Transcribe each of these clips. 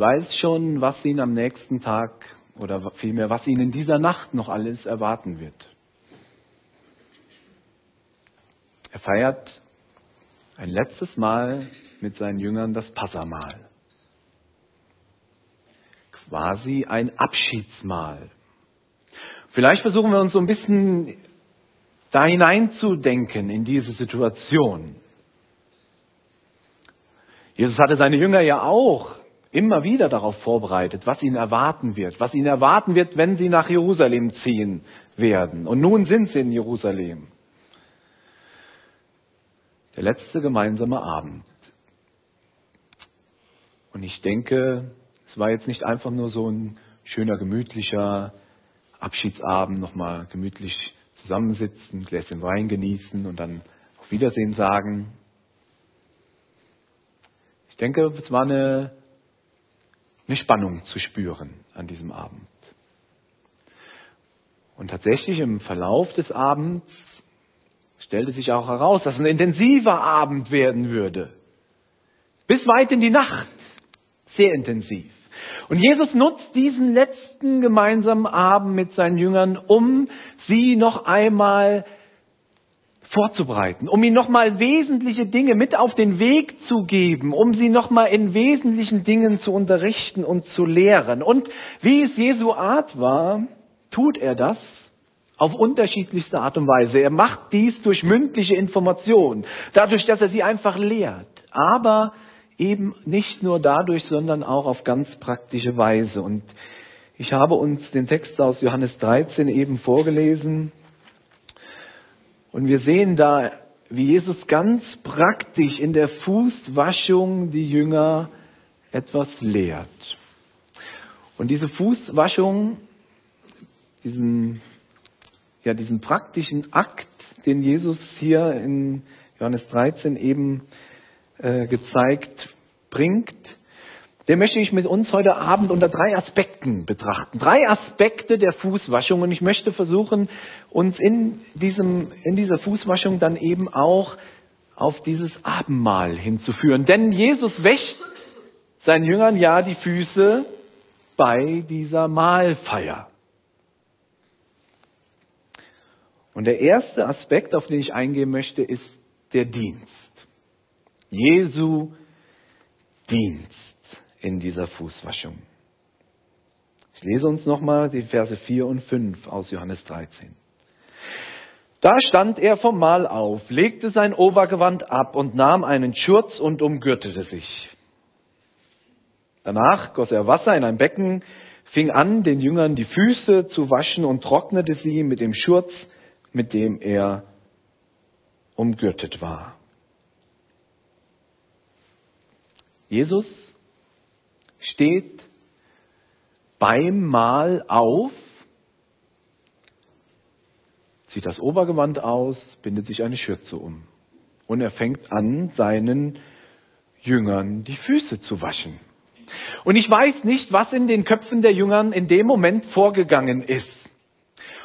weiß schon, was ihn am nächsten Tag oder vielmehr, was ihn in dieser Nacht noch alles erwarten wird. Er feiert ein letztes Mal mit seinen Jüngern das Passamal. Quasi ein Abschiedsmahl. Vielleicht versuchen wir uns so ein bisschen da hineinzudenken in diese Situation. Jesus hatte seine Jünger ja auch immer wieder darauf vorbereitet, was ihn erwarten wird, was ihn erwarten wird, wenn sie nach Jerusalem ziehen werden. Und nun sind sie in Jerusalem. Der letzte gemeinsame Abend. Und ich denke, es war jetzt nicht einfach nur so ein schöner, gemütlicher Abschiedsabend, nochmal gemütlich zusammensitzen, Gläschen Wein genießen und dann auf Wiedersehen sagen. Ich denke, es war eine, eine Spannung zu spüren an diesem Abend. Und tatsächlich im Verlauf des Abends stellte sich auch heraus, dass ein intensiver Abend werden würde. Bis weit in die Nacht. Sehr intensiv. Und Jesus nutzt diesen letzten gemeinsamen Abend mit seinen Jüngern, um sie noch einmal vorzubereiten, um ihnen nochmal wesentliche Dinge mit auf den Weg zu geben, um sie nochmal in wesentlichen Dingen zu unterrichten und zu lehren. Und wie es Jesu Art war, tut er das auf unterschiedlichste Art und Weise. Er macht dies durch mündliche Information, dadurch, dass er sie einfach lehrt. Aber eben nicht nur dadurch, sondern auch auf ganz praktische Weise. Und ich habe uns den Text aus Johannes 13 eben vorgelesen. Und wir sehen da, wie Jesus ganz praktisch in der Fußwaschung die Jünger etwas lehrt. Und diese Fußwaschung, diesen, ja, diesen praktischen Akt, den Jesus hier in Johannes 13 eben äh, gezeigt bringt, den möchte ich mit uns heute Abend unter drei Aspekten betrachten. Drei Aspekte der Fußwaschung. Und ich möchte versuchen, uns in, diesem, in dieser Fußwaschung dann eben auch auf dieses Abendmahl hinzuführen. Denn Jesus wäscht seinen Jüngern ja die Füße bei dieser Mahlfeier. Und der erste Aspekt, auf den ich eingehen möchte, ist der Dienst. Jesu Dienst in dieser Fußwaschung. Ich lese uns nochmal die Verse 4 und 5 aus Johannes 13. Da stand er vom Mahl auf, legte sein Obergewand ab und nahm einen Schurz und umgürtete sich. Danach goss er Wasser in ein Becken, fing an, den Jüngern die Füße zu waschen und trocknete sie mit dem Schurz, mit dem er umgürtet war. Jesus steht beim Mahl auf, zieht das Obergewand aus, bindet sich eine Schürze um. Und er fängt an, seinen Jüngern die Füße zu waschen. Und ich weiß nicht, was in den Köpfen der Jüngern in dem Moment vorgegangen ist.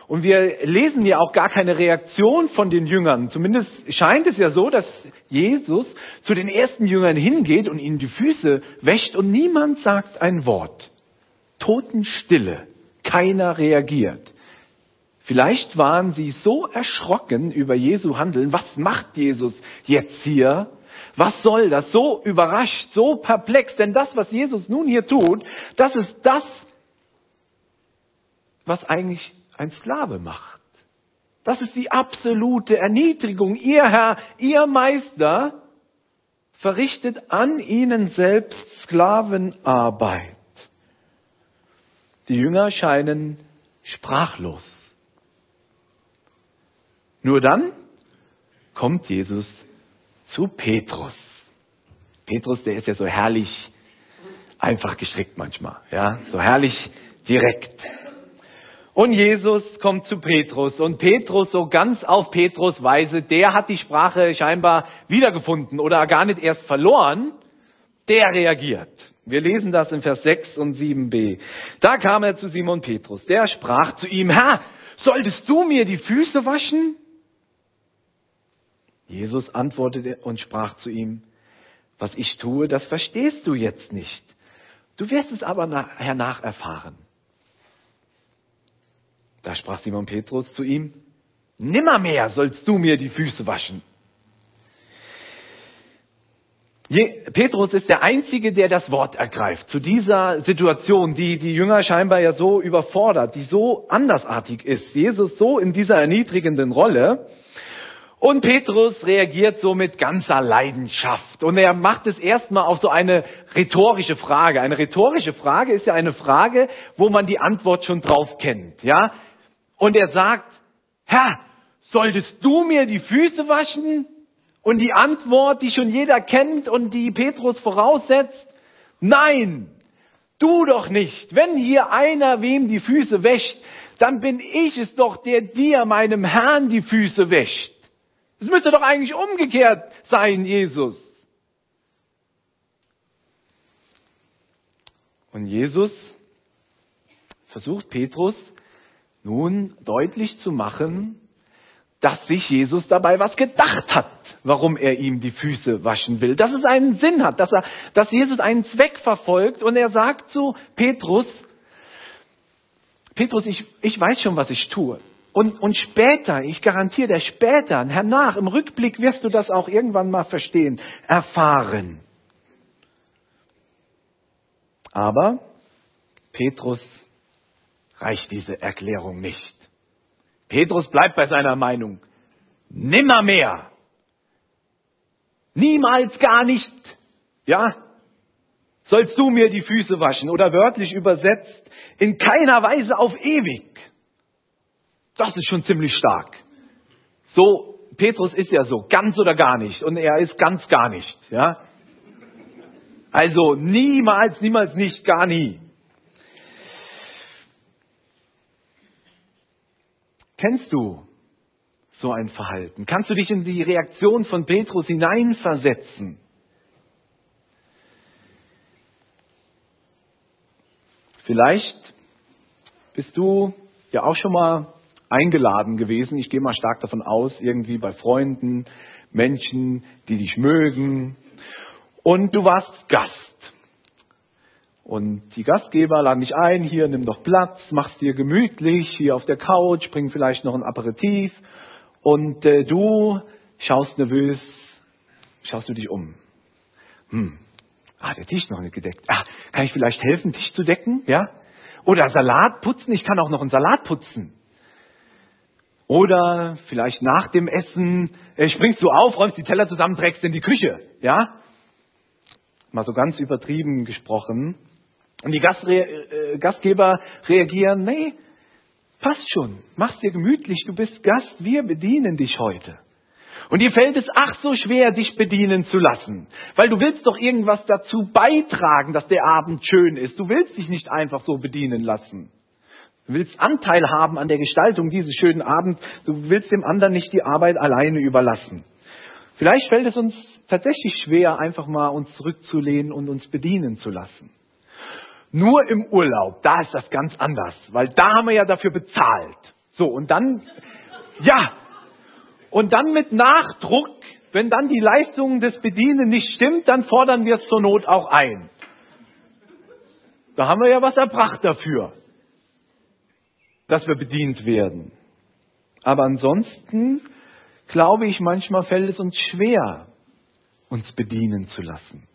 Und wir lesen ja auch gar keine Reaktion von den Jüngern. Zumindest scheint es ja so, dass Jesus zu den ersten Jüngern hingeht und ihnen die Füße wäscht und niemand sagt ein Wort. Totenstille. Keiner reagiert. Vielleicht waren sie so erschrocken über Jesu Handeln. Was macht Jesus jetzt hier? Was soll das? So überrascht, so perplex. Denn das, was Jesus nun hier tut, das ist das, was eigentlich ein Sklave macht. Das ist die absolute Erniedrigung. Ihr Herr, ihr Meister verrichtet an ihnen selbst Sklavenarbeit. Die Jünger scheinen sprachlos. Nur dann kommt Jesus zu Petrus. Petrus, der ist ja so herrlich einfach gestrickt manchmal, ja, so herrlich direkt. Und Jesus kommt zu Petrus und Petrus so ganz auf Petrus Weise, der hat die Sprache scheinbar wiedergefunden oder gar nicht erst verloren, der reagiert. Wir lesen das in Vers 6 und 7b. Da kam er zu Simon Petrus, der sprach zu ihm, Herr, solltest du mir die Füße waschen? Jesus antwortete und sprach zu ihm, was ich tue, das verstehst du jetzt nicht. Du wirst es aber hernach erfahren. Da sprach Simon Petrus zu ihm, Nimmermehr sollst du mir die Füße waschen. Petrus ist der Einzige, der das Wort ergreift zu dieser Situation, die die Jünger scheinbar ja so überfordert, die so andersartig ist. Jesus so in dieser erniedrigenden Rolle. Und Petrus reagiert so mit ganzer Leidenschaft. Und er macht es erstmal auf so eine rhetorische Frage. Eine rhetorische Frage ist ja eine Frage, wo man die Antwort schon drauf kennt, ja? Und er sagt, Herr, solltest du mir die Füße waschen? Und die Antwort, die schon jeder kennt und die Petrus voraussetzt, nein, du doch nicht. Wenn hier einer wem die Füße wäscht, dann bin ich es doch, der dir, meinem Herrn, die Füße wäscht. Es müsste doch eigentlich umgekehrt sein, Jesus. Und Jesus versucht Petrus nun deutlich zu machen, dass sich Jesus dabei was gedacht hat warum er ihm die Füße waschen will. Dass es einen Sinn hat, dass, er, dass Jesus einen Zweck verfolgt und er sagt zu Petrus, Petrus, ich, ich weiß schon, was ich tue. Und, und später, ich garantiere dir, später, hernach, im Rückblick wirst du das auch irgendwann mal verstehen, erfahren. Aber Petrus reicht diese Erklärung nicht. Petrus bleibt bei seiner Meinung. Nimmermehr Niemals gar nicht. Ja? Sollst du mir die Füße waschen oder wörtlich übersetzt, in keiner Weise auf ewig. Das ist schon ziemlich stark. So, Petrus ist ja so, ganz oder gar nicht. Und er ist ganz gar nicht. Ja? Also niemals, niemals nicht, gar nie. Kennst du so ein Verhalten? Kannst du dich in die Reaktion von Petrus hineinversetzen? Vielleicht bist du ja auch schon mal eingeladen gewesen. Ich gehe mal stark davon aus, irgendwie bei Freunden, Menschen, die dich mögen. Und du warst Gast. Und die Gastgeber laden dich ein, hier nimm doch Platz, mach's dir gemütlich, hier auf der Couch, bring vielleicht noch ein Aperitif und äh, du schaust nervös, schaust du dich um. Hm. Ah, der Tisch noch nicht gedeckt. Ah, kann ich vielleicht helfen, Tisch zu decken? Ja? Oder Salat putzen? Ich kann auch noch einen Salat putzen. Oder vielleicht nach dem Essen äh, springst du auf, räumst die Teller zusammen, trägst in die Küche. Ja? Mal so ganz übertrieben gesprochen. Und die Gastre äh, Gastgeber reagieren, nee, Passt schon, mach's dir gemütlich, du bist Gast, wir bedienen dich heute. Und dir fällt es ach so schwer, dich bedienen zu lassen, weil du willst doch irgendwas dazu beitragen, dass der Abend schön ist. Du willst dich nicht einfach so bedienen lassen. Du willst Anteil haben an der Gestaltung dieses schönen Abends. Du willst dem anderen nicht die Arbeit alleine überlassen. Vielleicht fällt es uns tatsächlich schwer, einfach mal uns zurückzulehnen und uns bedienen zu lassen. Nur im Urlaub, da ist das ganz anders, weil da haben wir ja dafür bezahlt. So, und dann, ja, und dann mit Nachdruck, wenn dann die Leistung des Bedienen nicht stimmt, dann fordern wir es zur Not auch ein. Da haben wir ja was erbracht dafür, dass wir bedient werden. Aber ansonsten glaube ich, manchmal fällt es uns schwer, uns bedienen zu lassen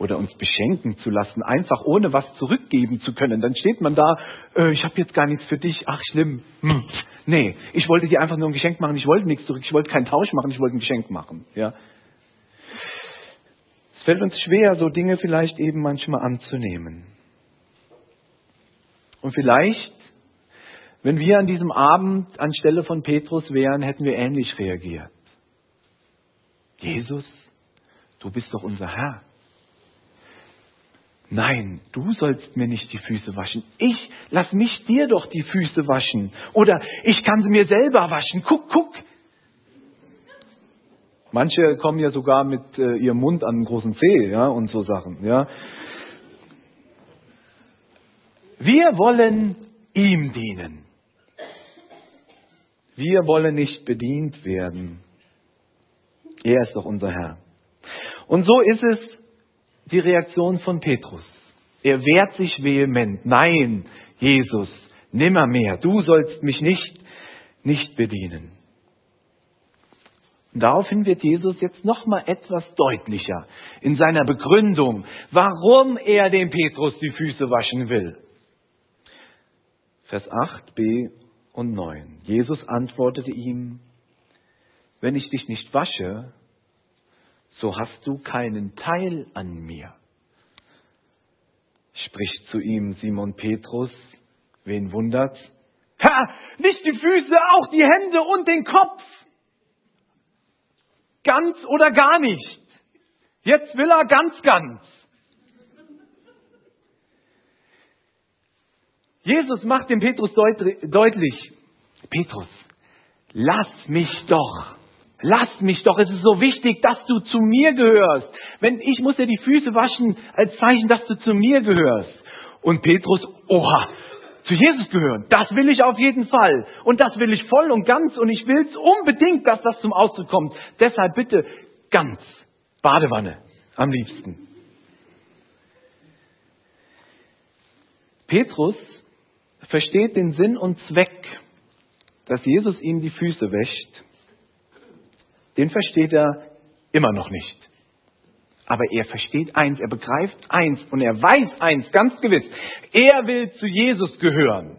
oder uns beschenken zu lassen, einfach ohne was zurückgeben zu können. Dann steht man da, äh, ich habe jetzt gar nichts für dich, ach schlimm. Hm. Nee, ich wollte dir einfach nur ein Geschenk machen, ich wollte nichts zurück, ich wollte keinen Tausch machen, ich wollte ein Geschenk machen. Ja. Es fällt uns schwer, so Dinge vielleicht eben manchmal anzunehmen. Und vielleicht, wenn wir an diesem Abend anstelle von Petrus wären, hätten wir ähnlich reagiert. Jesus, du bist doch unser Herr. Nein, du sollst mir nicht die Füße waschen. Ich lass mich dir doch die Füße waschen. Oder ich kann sie mir selber waschen. Guck, guck. Manche kommen ja sogar mit äh, ihrem Mund an einen großen Zeh, ja, und so Sachen, ja. Wir wollen ihm dienen. Wir wollen nicht bedient werden. Er ist doch unser Herr. Und so ist es die Reaktion von Petrus. Er wehrt sich vehement. Nein, Jesus, nimmermehr. Du sollst mich nicht, nicht bedienen. Und daraufhin wird Jesus jetzt nochmal etwas deutlicher in seiner Begründung, warum er dem Petrus die Füße waschen will. Vers 8b und 9. Jesus antwortete ihm, wenn ich dich nicht wasche, so hast du keinen Teil an mir. Spricht zu ihm Simon Petrus, wen wundert's? Herr, nicht die Füße, auch die Hände und den Kopf. Ganz oder gar nicht. Jetzt will er ganz, ganz. Jesus macht dem Petrus deutlich, Petrus, lass mich doch. Lass mich doch, es ist so wichtig, dass du zu mir gehörst. Wenn ich muss dir die Füße waschen als Zeichen, dass du zu mir gehörst. Und Petrus, oha, zu Jesus gehören. Das will ich auf jeden Fall. Und das will ich voll und ganz. Und ich will es unbedingt, dass das zum Ausdruck kommt. Deshalb bitte ganz. Badewanne am liebsten. Petrus versteht den Sinn und Zweck, dass Jesus ihm die Füße wäscht. Den versteht er immer noch nicht. Aber er versteht eins, er begreift eins und er weiß eins ganz gewiss. Er will zu Jesus gehören.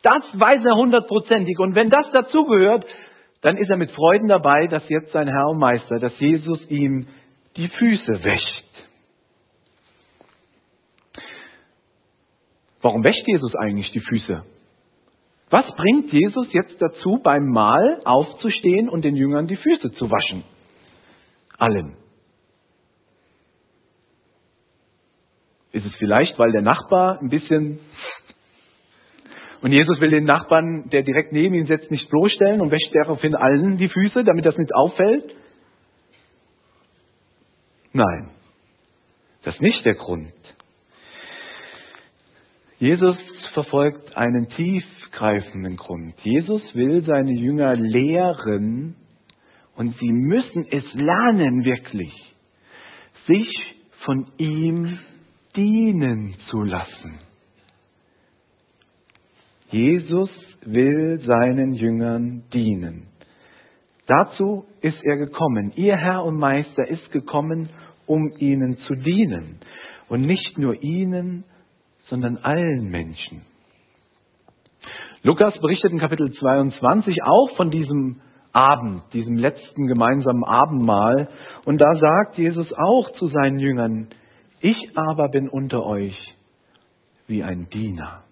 Das weiß er hundertprozentig. Und wenn das dazugehört, dann ist er mit Freuden dabei, dass jetzt sein Herr und Meister, dass Jesus ihm die Füße wäscht. Warum wäscht Jesus eigentlich die Füße? Was bringt Jesus jetzt dazu, beim Mahl aufzustehen und den Jüngern die Füße zu waschen? Allen. Ist es vielleicht, weil der Nachbar ein bisschen und Jesus will den Nachbarn, der direkt neben ihn sitzt, nicht bloßstellen und wäscht daraufhin allen die Füße, damit das nicht auffällt? Nein, das ist nicht der Grund. Jesus verfolgt einen tiefgreifenden Grund. Jesus will seine Jünger lehren und sie müssen es lernen wirklich, sich von ihm dienen zu lassen. Jesus will seinen Jüngern dienen. Dazu ist er gekommen. Ihr Herr und Meister ist gekommen, um ihnen zu dienen. Und nicht nur ihnen, sondern allen Menschen. Lukas berichtet in Kapitel 22 auch von diesem Abend, diesem letzten gemeinsamen Abendmahl. Und da sagt Jesus auch zu seinen Jüngern, ich aber bin unter euch wie ein Diener.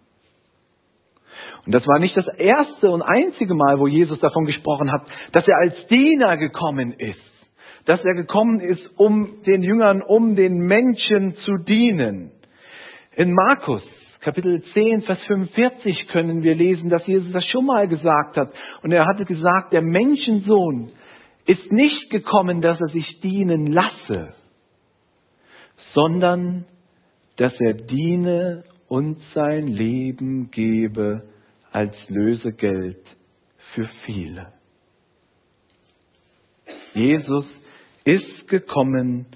Und das war nicht das erste und einzige Mal, wo Jesus davon gesprochen hat, dass er als Diener gekommen ist. Dass er gekommen ist, um den Jüngern, um den Menschen zu dienen. In Markus Kapitel 10, Vers 45 können wir lesen, dass Jesus das schon mal gesagt hat. Und er hatte gesagt, der Menschensohn ist nicht gekommen, dass er sich dienen lasse, sondern dass er diene und sein Leben gebe als Lösegeld für viele. Jesus ist gekommen,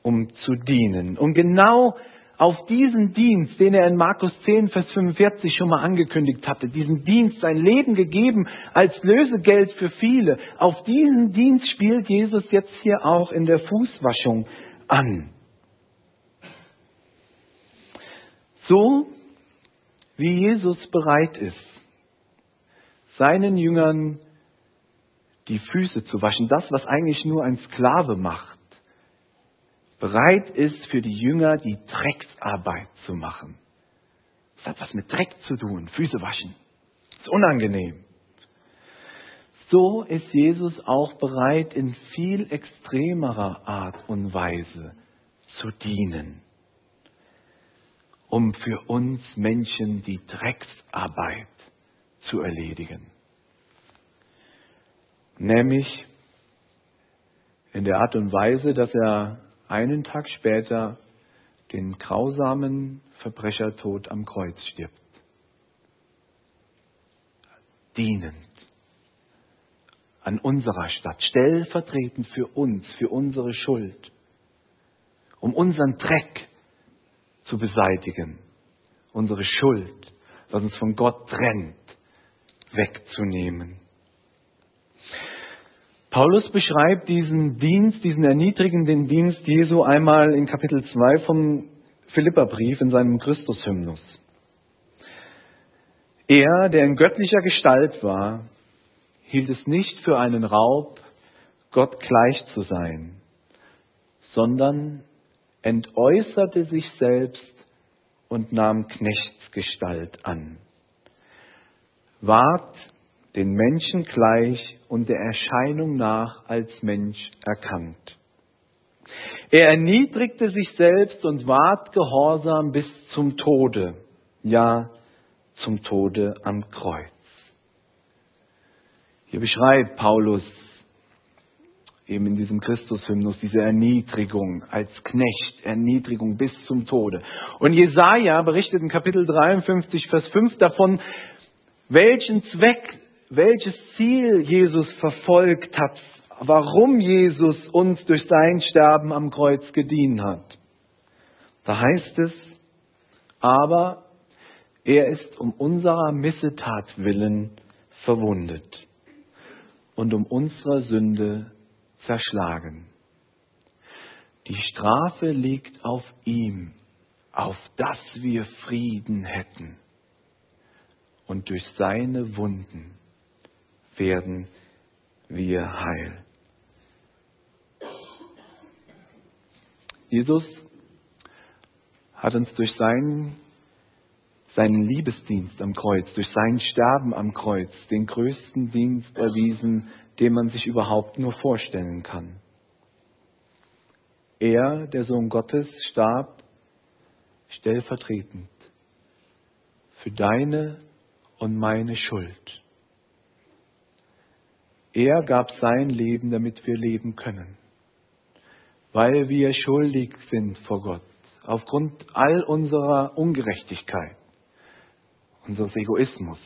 um zu dienen. Und genau auf diesen Dienst, den er in Markus 10, Vers 45 schon mal angekündigt hatte, diesen Dienst, sein Leben gegeben als Lösegeld für viele, auf diesen Dienst spielt Jesus jetzt hier auch in der Fußwaschung an. So wie Jesus bereit ist, seinen Jüngern die Füße zu waschen, das, was eigentlich nur ein Sklave macht, bereit ist, für die Jünger die Drecksarbeit zu machen. Das hat was mit Dreck zu tun, Füße waschen. Das ist unangenehm. So ist Jesus auch bereit, in viel extremerer Art und Weise zu dienen um für uns Menschen die Drecksarbeit zu erledigen. Nämlich in der Art und Weise, dass er einen Tag später den grausamen Verbrechertod am Kreuz stirbt. Dienend an unserer Stadt, stellvertretend für uns, für unsere Schuld, um unseren Dreck zu beseitigen, unsere Schuld, was uns von Gott trennt, wegzunehmen. Paulus beschreibt diesen Dienst, diesen erniedrigenden Dienst Jesu einmal in Kapitel 2 vom Philipperbrief in seinem Christushymnus. Er, der in göttlicher Gestalt war, hielt es nicht für einen Raub, Gott gleich zu sein, sondern entäußerte sich selbst und nahm Knechtsgestalt an, ward den Menschen gleich und der Erscheinung nach als Mensch erkannt. Er erniedrigte sich selbst und ward gehorsam bis zum Tode, ja zum Tode am Kreuz. Hier beschreibt Paulus eben in diesem Christushymnus diese Erniedrigung als Knecht, Erniedrigung bis zum Tode. Und Jesaja berichtet in Kapitel 53, Vers 5 davon, welchen Zweck, welches Ziel Jesus verfolgt hat, warum Jesus uns durch sein Sterben am Kreuz gedient hat. Da heißt es, aber er ist um unserer Missetat willen verwundet und um unserer Sünde zerschlagen. Die Strafe liegt auf ihm, auf dass wir Frieden hätten. Und durch seine Wunden werden wir heil. Jesus hat uns durch seinen, seinen Liebesdienst am Kreuz, durch sein Sterben am Kreuz, den größten Dienst erwiesen, den man sich überhaupt nur vorstellen kann. Er, der Sohn Gottes, starb stellvertretend für deine und meine Schuld. Er gab sein Leben, damit wir leben können, weil wir schuldig sind vor Gott, aufgrund all unserer Ungerechtigkeit, unseres Egoismus,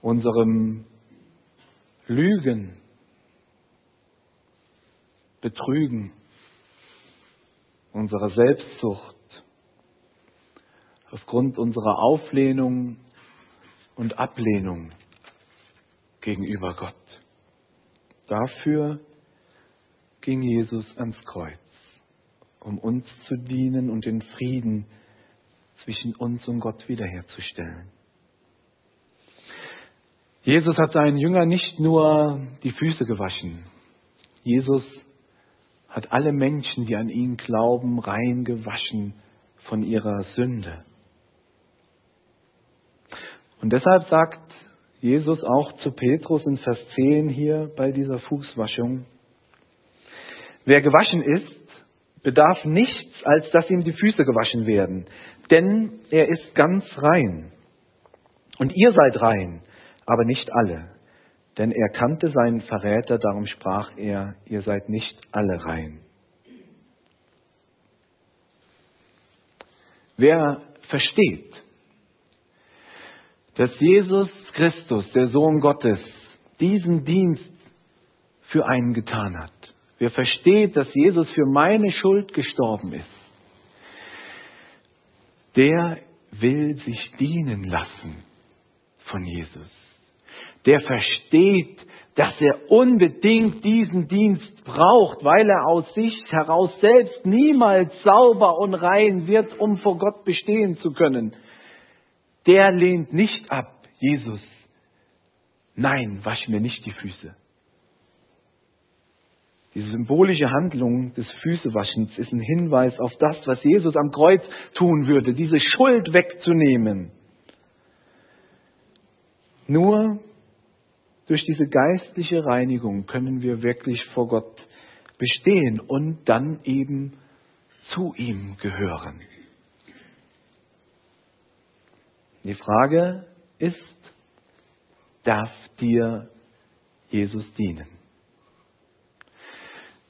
unserem Lügen, Betrügen, unserer Selbstsucht, aufgrund unserer Auflehnung und Ablehnung gegenüber Gott. Dafür ging Jesus ans Kreuz, um uns zu dienen und den Frieden zwischen uns und Gott wiederherzustellen. Jesus hat seinen Jüngern nicht nur die Füße gewaschen. Jesus hat alle Menschen, die an ihn glauben, rein gewaschen von ihrer Sünde. Und deshalb sagt Jesus auch zu Petrus in Vers 10 hier bei dieser Fußwaschung, wer gewaschen ist, bedarf nichts, als dass ihm die Füße gewaschen werden, denn er ist ganz rein. Und ihr seid rein, aber nicht alle. Denn er kannte seinen Verräter, darum sprach er, ihr seid nicht alle rein. Wer versteht, dass Jesus Christus, der Sohn Gottes, diesen Dienst für einen getan hat, wer versteht, dass Jesus für meine Schuld gestorben ist, der will sich dienen lassen von Jesus der versteht, dass er unbedingt diesen Dienst braucht, weil er aus sich heraus selbst niemals sauber und rein wird, um vor Gott bestehen zu können. Der lehnt nicht ab, Jesus. Nein, wasch mir nicht die Füße. Diese symbolische Handlung des Füßewaschens ist ein Hinweis auf das, was Jesus am Kreuz tun würde, diese Schuld wegzunehmen. Nur durch diese geistliche Reinigung können wir wirklich vor Gott bestehen und dann eben zu ihm gehören. Die Frage ist, darf dir Jesus dienen?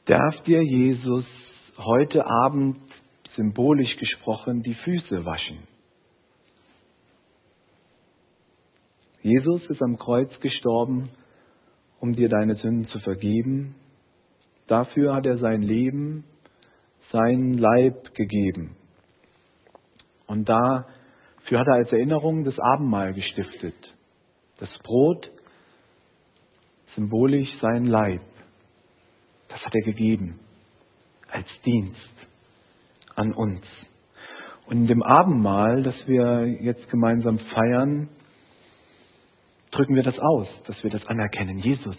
Darf dir Jesus heute Abend symbolisch gesprochen die Füße waschen? Jesus ist am Kreuz gestorben, um dir deine Sünden zu vergeben. Dafür hat er sein Leben, seinen Leib gegeben. Und dafür hat er als Erinnerung das Abendmahl gestiftet. Das Brot, symbolisch sein Leib, das hat er gegeben als Dienst an uns. Und in dem Abendmahl, das wir jetzt gemeinsam feiern, drücken wir das aus, dass wir das anerkennen. Jesus,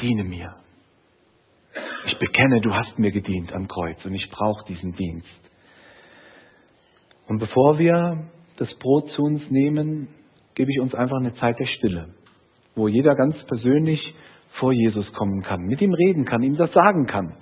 diene mir. Ich bekenne, du hast mir gedient am Kreuz und ich brauche diesen Dienst. Und bevor wir das Brot zu uns nehmen, gebe ich uns einfach eine Zeit der Stille, wo jeder ganz persönlich vor Jesus kommen kann, mit ihm reden kann, ihm das sagen kann.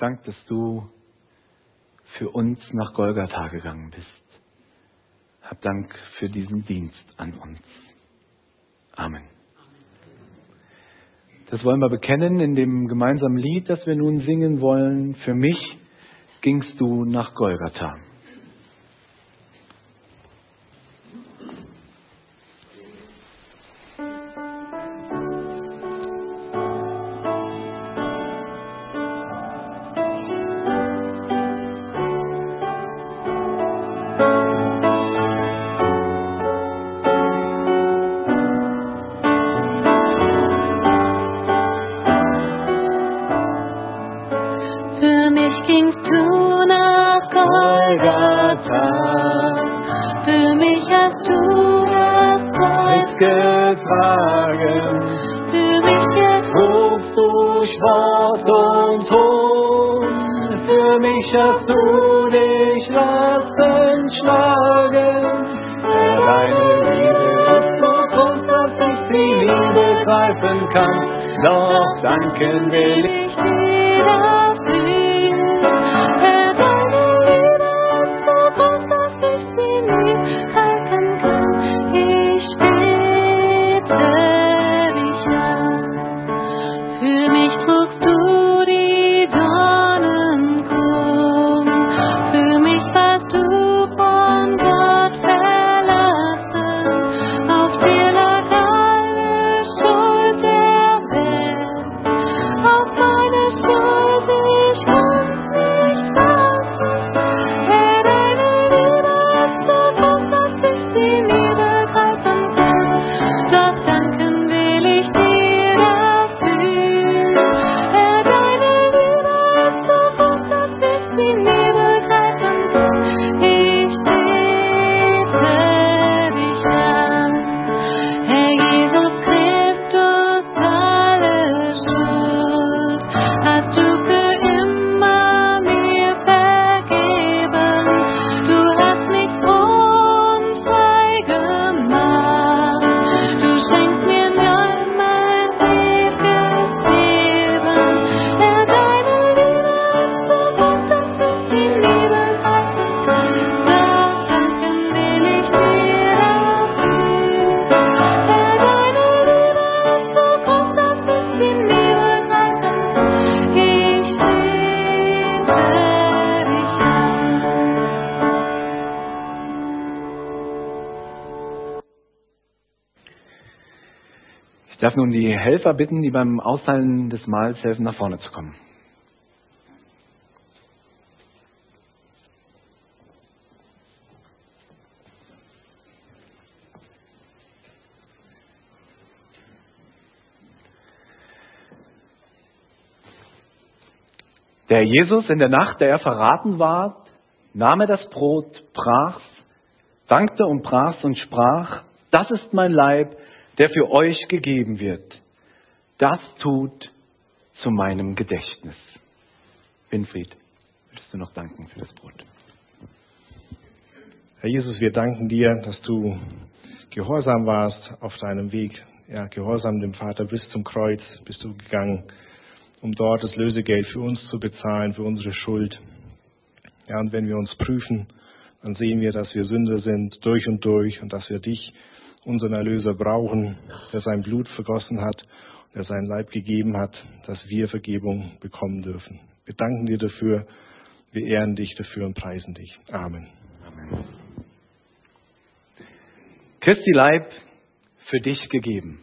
Dank, dass du für uns nach Golgatha gegangen bist. Hab Dank für diesen Dienst an uns. Amen. Das wollen wir bekennen in dem gemeinsamen Lied, das wir nun singen wollen. Für mich gingst du nach Golgatha. mich zu darf nun die Helfer bitten, die beim Austeilen des Mahls helfen, nach vorne zu kommen. Der Jesus in der Nacht, der er verraten war, nahm er das Brot, brach's, dankte und brach und sprach, das ist mein Leib, der für euch gegeben wird. Das tut zu meinem Gedächtnis. Winfried, würdest du noch danken für das Brot? Herr Jesus, wir danken dir, dass du gehorsam warst auf deinem Weg. Ja, gehorsam dem Vater bis zum Kreuz bist du gegangen, um dort das Lösegeld für uns zu bezahlen, für unsere Schuld. Ja, und wenn wir uns prüfen, dann sehen wir, dass wir Sünder sind durch und durch und dass wir dich, unseren Erlöser, brauchen, der sein Blut vergossen hat, der sein Leib gegeben hat, dass wir Vergebung bekommen dürfen. Wir danken dir dafür, wir ehren dich dafür und preisen dich. Amen. Amen. Christi Leib für dich gegeben.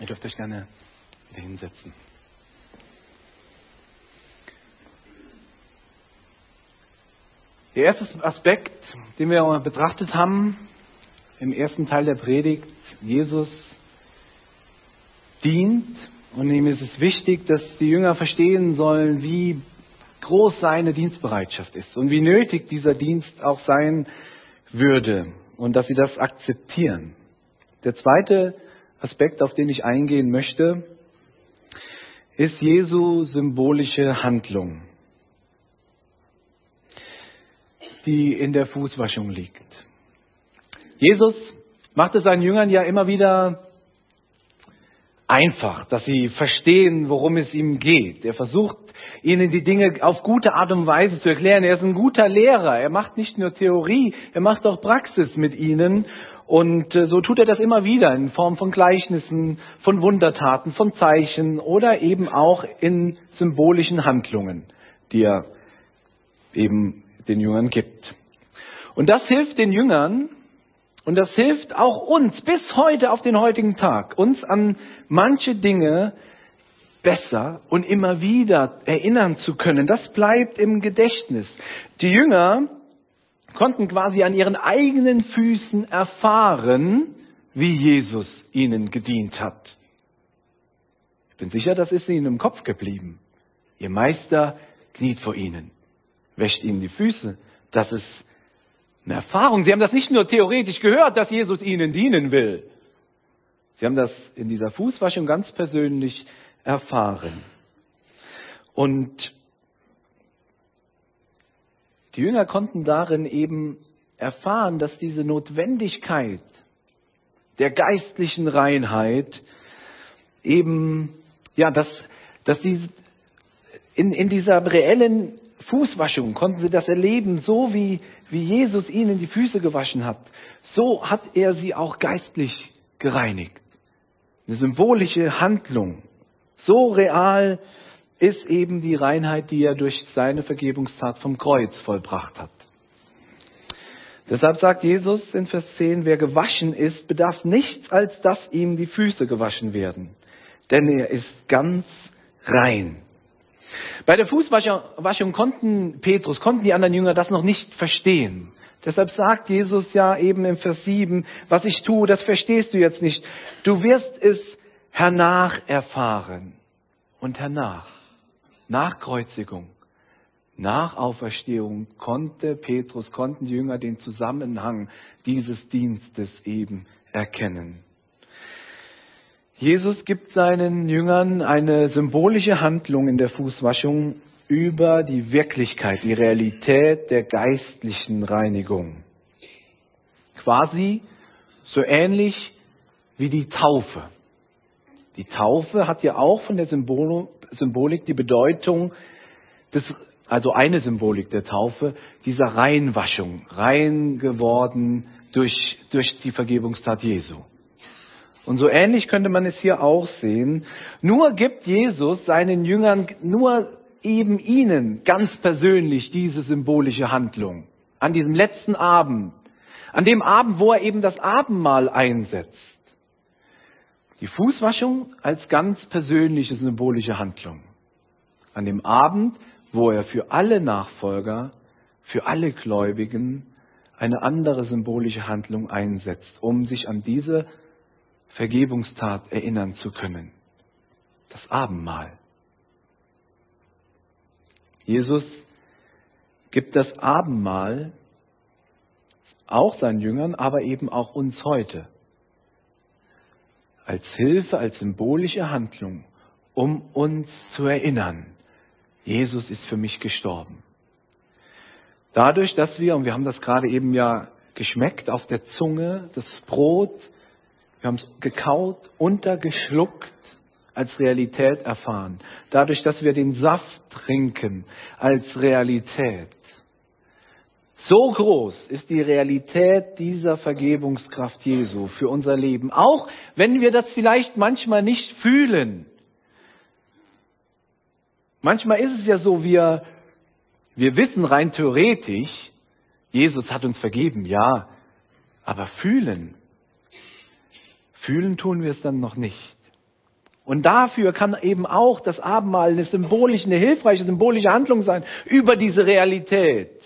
Ihr dürft euch gerne wieder hinsetzen. Der erste Aspekt, den wir betrachtet haben im ersten Teil der Predigt, Jesus dient und ihm ist es wichtig, dass die Jünger verstehen sollen, wie groß seine Dienstbereitschaft ist und wie nötig dieser Dienst auch sein würde und dass sie das akzeptieren. Der zweite Aspekt, auf den ich eingehen möchte, ist Jesu symbolische Handlung, die in der Fußwaschung liegt. Jesus macht es seinen Jüngern ja immer wieder einfach, dass sie verstehen, worum es ihm geht. Er versucht ihnen die Dinge auf gute Art und Weise zu erklären. Er ist ein guter Lehrer. Er macht nicht nur Theorie, er macht auch Praxis mit ihnen. Und äh, so tut er das immer wieder in Form von Gleichnissen, von Wundertaten, von Zeichen oder eben auch in symbolischen Handlungen, die er eben den Jüngern gibt. Und das hilft den Jüngern und das hilft auch uns bis heute auf den heutigen Tag, uns an manche Dinge besser und immer wieder erinnern zu können. Das bleibt im Gedächtnis. Die Jünger konnten quasi an ihren eigenen Füßen erfahren, wie Jesus ihnen gedient hat. Ich bin sicher, das ist ihnen im Kopf geblieben. Ihr Meister kniet vor ihnen, wäscht ihnen die Füße. Das ist eine Erfahrung. Sie haben das nicht nur theoretisch gehört, dass Jesus ihnen dienen will. Sie haben das in dieser Fußwaschung ganz persönlich erfahren. Und die Jünger konnten darin eben erfahren, dass diese Notwendigkeit der geistlichen Reinheit eben, ja, dass, dass sie in, in dieser reellen Fußwaschung konnten sie das erleben, so wie, wie Jesus ihnen die Füße gewaschen hat. So hat er sie auch geistlich gereinigt. Eine symbolische Handlung. So real, ist eben die Reinheit, die er durch seine Vergebungstat vom Kreuz vollbracht hat. Deshalb sagt Jesus in Vers 10, wer gewaschen ist, bedarf nichts, als dass ihm die Füße gewaschen werden. Denn er ist ganz rein. Bei der Fußwaschung konnten Petrus, konnten die anderen Jünger das noch nicht verstehen. Deshalb sagt Jesus ja eben im Vers 7, was ich tue, das verstehst du jetzt nicht. Du wirst es hernach erfahren und hernach nach Kreuzigung, nach Auferstehung konnte Petrus, konnten die Jünger den Zusammenhang dieses Dienstes eben erkennen. Jesus gibt seinen Jüngern eine symbolische Handlung in der Fußwaschung über die Wirklichkeit, die Realität der geistlichen Reinigung. Quasi so ähnlich wie die Taufe. Die Taufe hat ja auch von der Symbolik die Bedeutung des, also eine Symbolik der Taufe, dieser Reinwaschung, rein geworden durch, durch die Vergebungstat Jesu. Und so ähnlich könnte man es hier auch sehen. Nur gibt Jesus seinen Jüngern, nur eben ihnen ganz persönlich diese symbolische Handlung. An diesem letzten Abend, an dem Abend, wo er eben das Abendmahl einsetzt. Die Fußwaschung als ganz persönliche symbolische Handlung. An dem Abend, wo er für alle Nachfolger, für alle Gläubigen eine andere symbolische Handlung einsetzt, um sich an diese Vergebungstat erinnern zu können. Das Abendmahl. Jesus gibt das Abendmahl auch seinen Jüngern, aber eben auch uns heute als Hilfe, als symbolische Handlung, um uns zu erinnern, Jesus ist für mich gestorben. Dadurch, dass wir, und wir haben das gerade eben ja geschmeckt auf der Zunge, das Brot, wir haben es gekaut, untergeschluckt, als Realität erfahren. Dadurch, dass wir den Saft trinken als Realität. So groß ist die Realität dieser Vergebungskraft Jesu für unser Leben. Auch wenn wir das vielleicht manchmal nicht fühlen. Manchmal ist es ja so, wir, wir wissen rein theoretisch, Jesus hat uns vergeben, ja, aber fühlen, fühlen tun wir es dann noch nicht. Und dafür kann eben auch das Abendmahl eine symbolische, eine hilfreiche symbolische Handlung sein über diese Realität.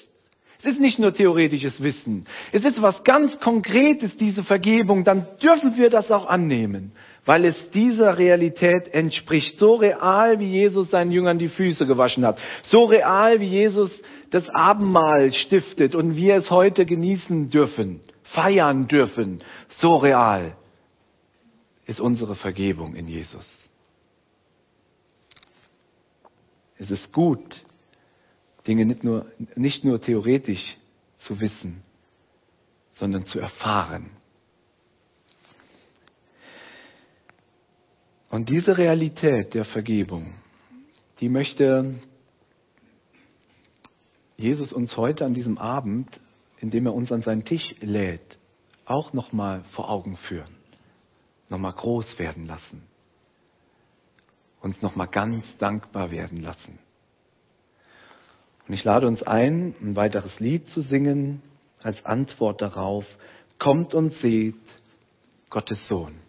Es ist nicht nur theoretisches Wissen. Es ist was ganz Konkretes, diese Vergebung. Dann dürfen wir das auch annehmen, weil es dieser Realität entspricht. So real, wie Jesus seinen Jüngern die Füße gewaschen hat. So real, wie Jesus das Abendmahl stiftet und wir es heute genießen dürfen, feiern dürfen. So real ist unsere Vergebung in Jesus. Es ist gut, Dinge nicht nur, nicht nur theoretisch zu wissen, sondern zu erfahren. Und diese Realität der Vergebung, die möchte Jesus uns heute an diesem Abend, indem er uns an seinen Tisch lädt, auch nochmal vor Augen führen, nochmal groß werden lassen uns nochmal ganz dankbar werden lassen. Und ich lade uns ein, ein weiteres Lied zu singen als Antwort darauf. Kommt und seht Gottes Sohn.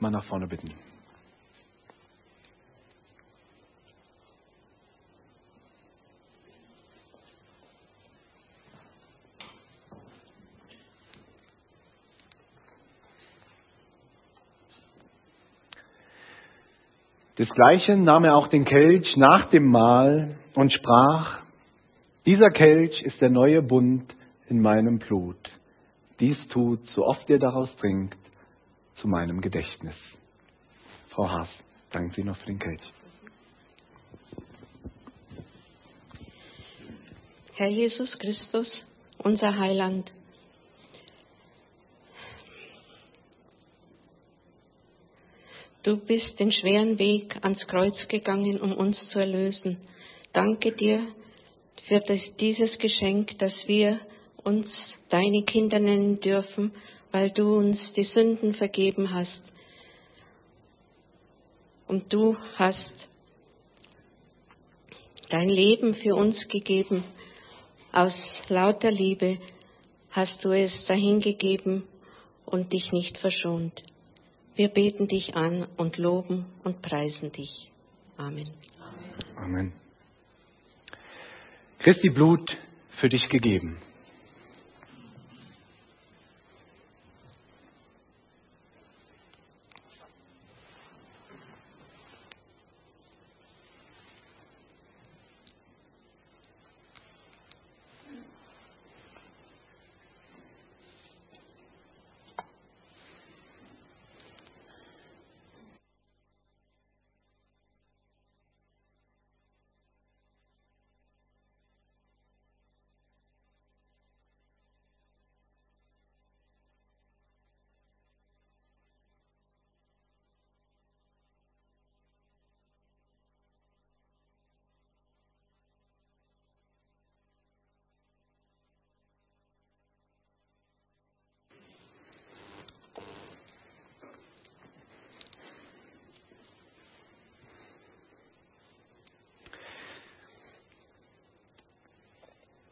Nochmal nach vorne bitten. Desgleichen nahm er auch den Kelch nach dem Mahl und sprach, dieser Kelch ist der neue Bund in meinem Blut. Dies tut, so oft ihr daraus trinkt, zu meinem Gedächtnis. Frau Haas, danken Sie noch für den Kelch. Herr Jesus Christus, unser Heiland, Du bist den schweren Weg ans Kreuz gegangen, um uns zu erlösen. Danke dir für das, dieses Geschenk, dass wir uns deine Kinder nennen dürfen, weil du uns die Sünden vergeben hast. Und du hast dein Leben für uns gegeben. Aus lauter Liebe hast du es dahingegeben und dich nicht verschont. Wir beten dich an und loben und preisen dich. Amen. Amen. Christi Blut für dich gegeben.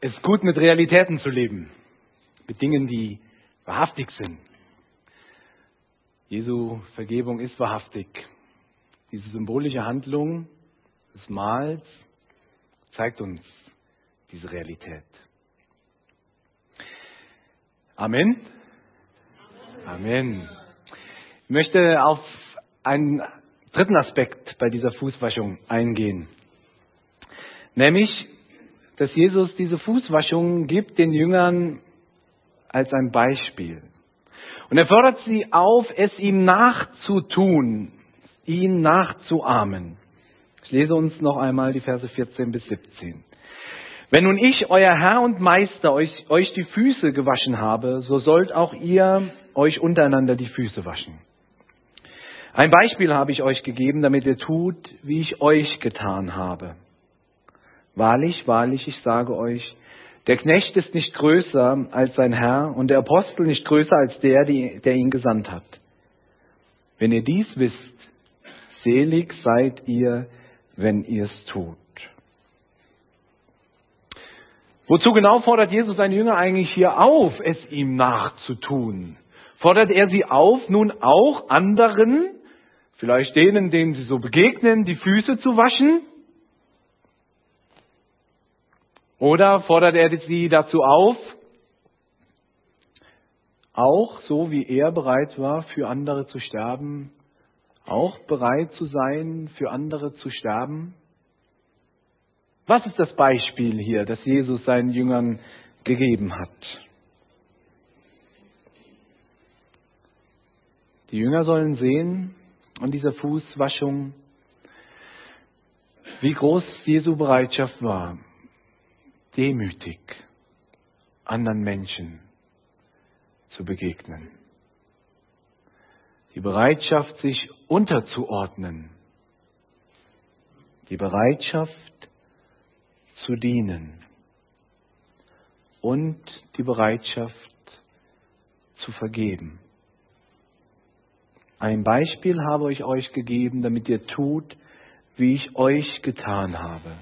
Es ist gut, mit Realitäten zu leben, mit Dingen, die wahrhaftig sind. Jesu Vergebung ist wahrhaftig. Diese symbolische Handlung des Mahls zeigt uns diese Realität. Amen. Amen. Ich möchte auf einen dritten Aspekt bei dieser Fußwaschung eingehen. Nämlich dass Jesus diese Fußwaschung gibt den Jüngern als ein Beispiel. Und er fordert sie auf, es ihm nachzutun, ihn nachzuahmen. Ich lese uns noch einmal die Verse 14 bis 17. Wenn nun ich, euer Herr und Meister, euch, euch die Füße gewaschen habe, so sollt auch ihr euch untereinander die Füße waschen. Ein Beispiel habe ich euch gegeben, damit ihr tut, wie ich euch getan habe. Wahrlich, wahrlich, ich sage euch, der Knecht ist nicht größer als sein Herr und der Apostel nicht größer als der, der ihn gesandt hat. Wenn ihr dies wisst, selig seid ihr, wenn ihr es tut. Wozu genau fordert Jesus seine Jünger eigentlich hier auf, es ihm nachzutun? Fordert er sie auf, nun auch anderen, vielleicht denen, denen sie so begegnen, die Füße zu waschen? Oder fordert er sie dazu auf, auch so wie er bereit war, für andere zu sterben, auch bereit zu sein, für andere zu sterben? Was ist das Beispiel hier, das Jesus seinen Jüngern gegeben hat? Die Jünger sollen sehen an dieser Fußwaschung, wie groß Jesu Bereitschaft war, demütig anderen Menschen zu begegnen. Die Bereitschaft, sich unterzuordnen. Die Bereitschaft zu dienen. Und die Bereitschaft zu vergeben. Ein Beispiel habe ich euch gegeben, damit ihr tut, wie ich euch getan habe.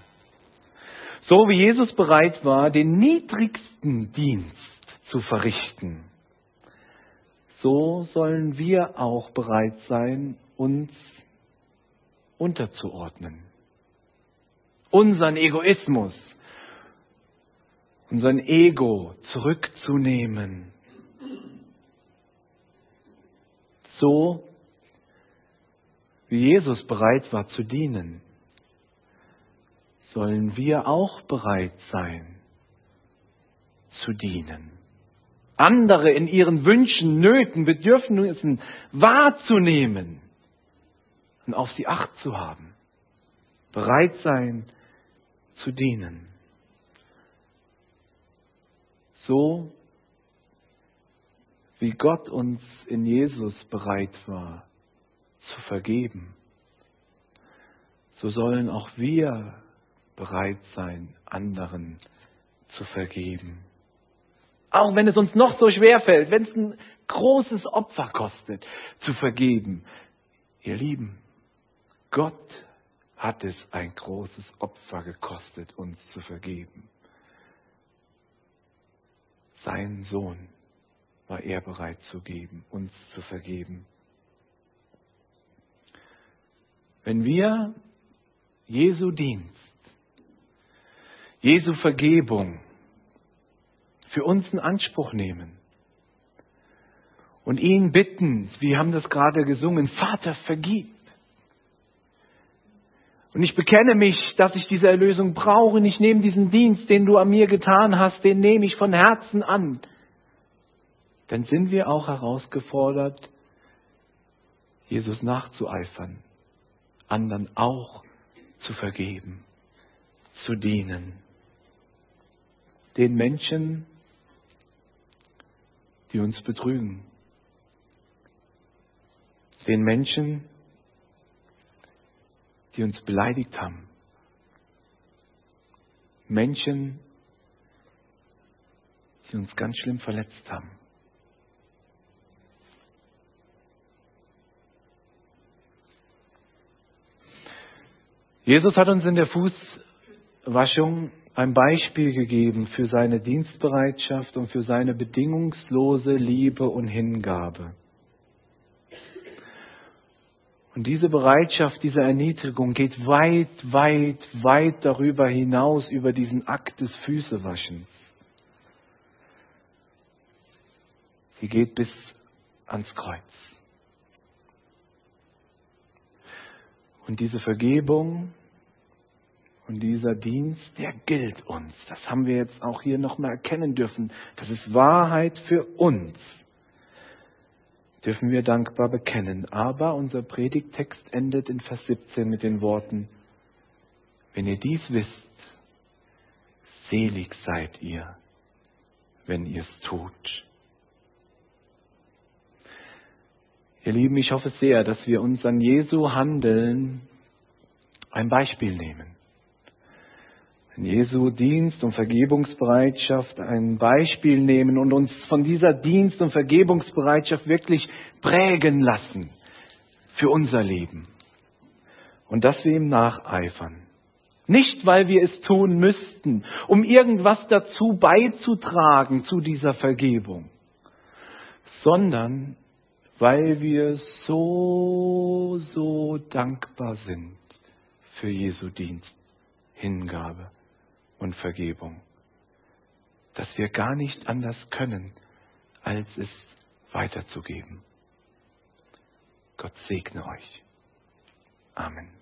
So wie Jesus bereit war, den niedrigsten Dienst zu verrichten, so sollen wir auch bereit sein, uns unterzuordnen. Unseren Egoismus, unseren Ego zurückzunehmen. So wie Jesus bereit war zu dienen, sollen wir auch bereit sein zu dienen. Andere in ihren Wünschen, Nöten, Bedürfnissen wahrzunehmen und auf sie acht zu haben. Bereit sein zu dienen. So wie Gott uns in Jesus bereit war zu vergeben, so sollen auch wir bereit sein, anderen zu vergeben. Auch wenn es uns noch so schwer fällt, wenn es ein großes Opfer kostet, zu vergeben. Ihr Lieben, Gott hat es ein großes Opfer gekostet, uns zu vergeben. Sein Sohn war er bereit zu geben, uns zu vergeben. Wenn wir Jesu Dienst, Jesu Vergebung für uns in Anspruch nehmen und ihn bitten, wir haben das gerade gesungen, Vater, vergib. Und ich bekenne mich, dass ich diese Erlösung brauche und ich nehme diesen Dienst, den du an mir getan hast, den nehme ich von Herzen an. Dann sind wir auch herausgefordert, Jesus nachzueifern, anderen auch zu vergeben, zu dienen. Den Menschen, die uns betrügen. Den Menschen, die uns beleidigt haben. Menschen, die uns ganz schlimm verletzt haben. Jesus hat uns in der Fußwaschung ein Beispiel gegeben für seine Dienstbereitschaft und für seine bedingungslose Liebe und Hingabe. Und diese Bereitschaft, diese Erniedrigung geht weit, weit, weit darüber hinaus, über diesen Akt des Füßewaschens. Sie geht bis ans Kreuz. Und diese Vergebung und dieser Dienst, der gilt uns. Das haben wir jetzt auch hier nochmal erkennen dürfen. Das ist Wahrheit für uns. Dürfen wir dankbar bekennen. Aber unser Predigtext endet in Vers 17 mit den Worten, wenn ihr dies wisst, selig seid ihr, wenn ihr es tut. Ihr Lieben, ich hoffe sehr, dass wir uns an Jesu Handeln ein Beispiel nehmen. An Jesu Dienst und Vergebungsbereitschaft ein Beispiel nehmen und uns von dieser Dienst und Vergebungsbereitschaft wirklich prägen lassen für unser Leben. Und dass wir ihm nacheifern. Nicht, weil wir es tun müssten, um irgendwas dazu beizutragen zu dieser Vergebung, sondern weil wir so, so dankbar sind für Jesu Dienst, Hingabe und Vergebung, dass wir gar nicht anders können, als es weiterzugeben. Gott segne euch. Amen.